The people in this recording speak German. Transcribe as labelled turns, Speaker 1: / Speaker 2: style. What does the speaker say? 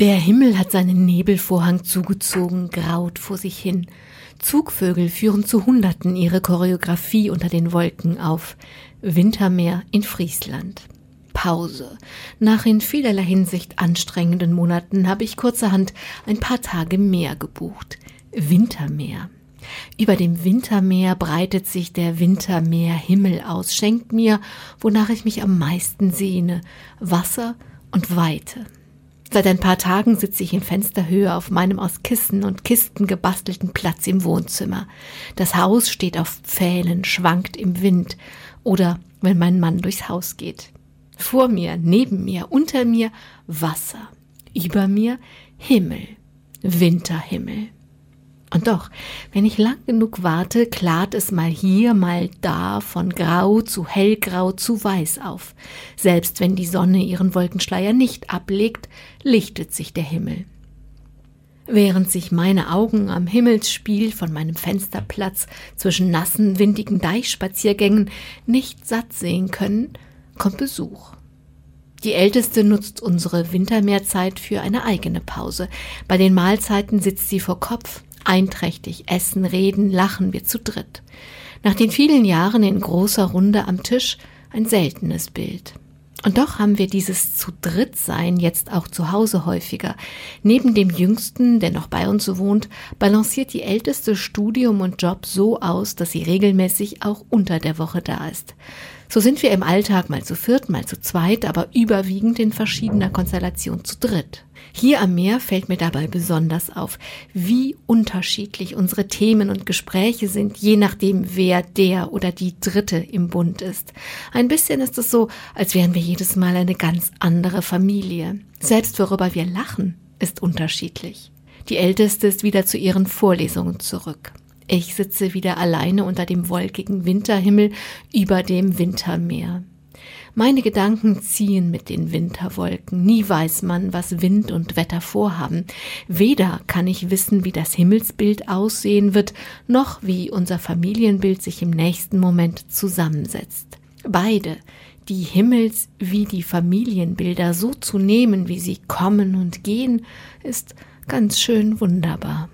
Speaker 1: Der Himmel hat seinen Nebelvorhang zugezogen, graut vor sich hin. Zugvögel führen zu Hunderten ihre Choreografie unter den Wolken auf. Wintermeer in Friesland. Pause. Nach in vielerlei Hinsicht anstrengenden Monaten habe ich kurzerhand ein paar Tage mehr gebucht. Wintermeer. Über dem Wintermeer breitet sich der Wintermeerhimmel aus, schenkt mir, wonach ich mich am meisten sehne, Wasser und Weite. Seit ein paar Tagen sitze ich in Fensterhöhe auf meinem aus Kissen und Kisten gebastelten Platz im Wohnzimmer. Das Haus steht auf Pfählen, schwankt im Wind oder wenn mein Mann durchs Haus geht. Vor mir, neben mir, unter mir Wasser, über mir Himmel, Winterhimmel. Und doch, wenn ich lang genug warte, klart es mal hier, mal da, von grau zu hellgrau zu weiß auf. Selbst wenn die Sonne ihren Wolkenschleier nicht ablegt, lichtet sich der Himmel. Während sich meine Augen am Himmelsspiel von meinem Fensterplatz zwischen nassen, windigen Deichspaziergängen nicht satt sehen können, kommt Besuch. Die Älteste nutzt unsere Wintermeerzeit für eine eigene Pause. Bei den Mahlzeiten sitzt sie vor Kopf, Einträchtig essen, reden, lachen wir zu dritt. Nach den vielen Jahren in großer Runde am Tisch ein seltenes Bild. Und doch haben wir dieses zu dritt sein jetzt auch zu Hause häufiger. Neben dem Jüngsten, der noch bei uns wohnt, balanciert die Älteste Studium und Job so aus, dass sie regelmäßig auch unter der Woche da ist. So sind wir im Alltag mal zu viert, mal zu zweit, aber überwiegend in verschiedener Konstellation zu dritt. Hier am Meer fällt mir dabei besonders auf, wie unterschiedlich unsere Themen und Gespräche sind, je nachdem, wer der oder die Dritte im Bund ist. Ein bisschen ist es so, als wären wir jedes Mal eine ganz andere Familie. Selbst worüber wir lachen, ist unterschiedlich. Die Älteste ist wieder zu ihren Vorlesungen zurück. Ich sitze wieder alleine unter dem wolkigen Winterhimmel über dem Wintermeer. Meine Gedanken ziehen mit den Winterwolken. Nie weiß man, was Wind und Wetter vorhaben. Weder kann ich wissen, wie das Himmelsbild aussehen wird, noch wie unser Familienbild sich im nächsten Moment zusammensetzt. Beide, die Himmels- wie die Familienbilder so zu nehmen, wie sie kommen und gehen, ist ganz schön wunderbar.